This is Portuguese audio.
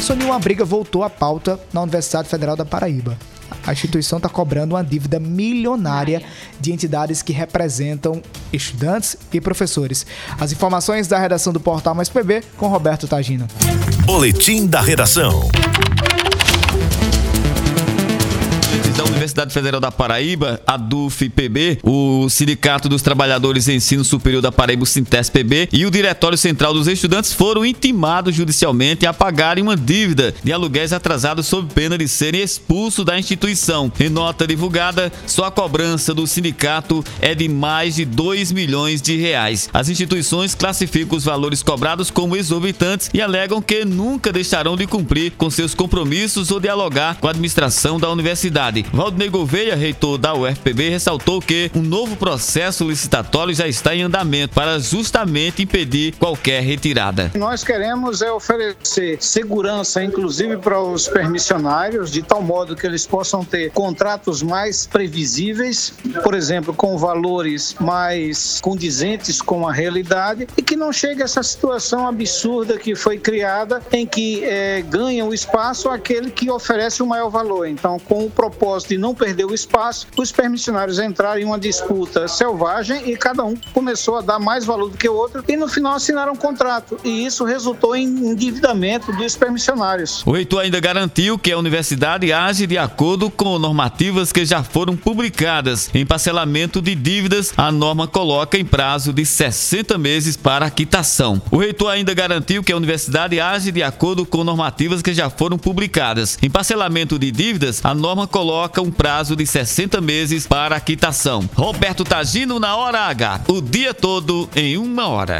Soninho, uma briga voltou à pauta na Universidade Federal da Paraíba. A instituição está cobrando uma dívida milionária de entidades que representam estudantes e professores. As informações da redação do Portal Mais PB com Roberto Tagino. Boletim da Redação Universidade Federal da Paraíba, a DUF-PB, o Sindicato dos Trabalhadores em Ensino Superior da Paraíba, o Sintes-PB, e o Diretório Central dos Estudantes foram intimados judicialmente a pagarem uma dívida de aluguéis atrasados sob pena de serem expulsos da instituição. Em nota divulgada, só a cobrança do sindicato é de mais de 2 milhões de reais. As instituições classificam os valores cobrados como exorbitantes e alegam que nunca deixarão de cumprir com seus compromissos ou dialogar com a administração da universidade. Valdinei Gouveia, reitor da UFPB, ressaltou que um novo processo licitatório já está em andamento para justamente impedir qualquer retirada. Nós queremos é oferecer segurança, inclusive para os permissionários, de tal modo que eles possam ter contratos mais previsíveis, por exemplo, com valores mais condizentes com a realidade e que não chegue a essa situação absurda que foi criada em que é, ganha o espaço aquele que oferece o maior valor. Então, com o propósito de não perder o espaço, os permissionários entraram em uma disputa selvagem e cada um começou a dar mais valor do que o outro e no final assinaram um contrato. E isso resultou em endividamento dos permissionários. O reitor ainda garantiu que a universidade age de acordo com normativas que já foram publicadas. Em parcelamento de dívidas, a norma coloca em prazo de 60 meses para a quitação. O reitor ainda garantiu que a universidade age de acordo com normativas que já foram publicadas. Em parcelamento de dívidas, a norma coloca coloca um prazo de 60 meses para quitação. Roberto Tagino na hora H, o dia todo em uma hora.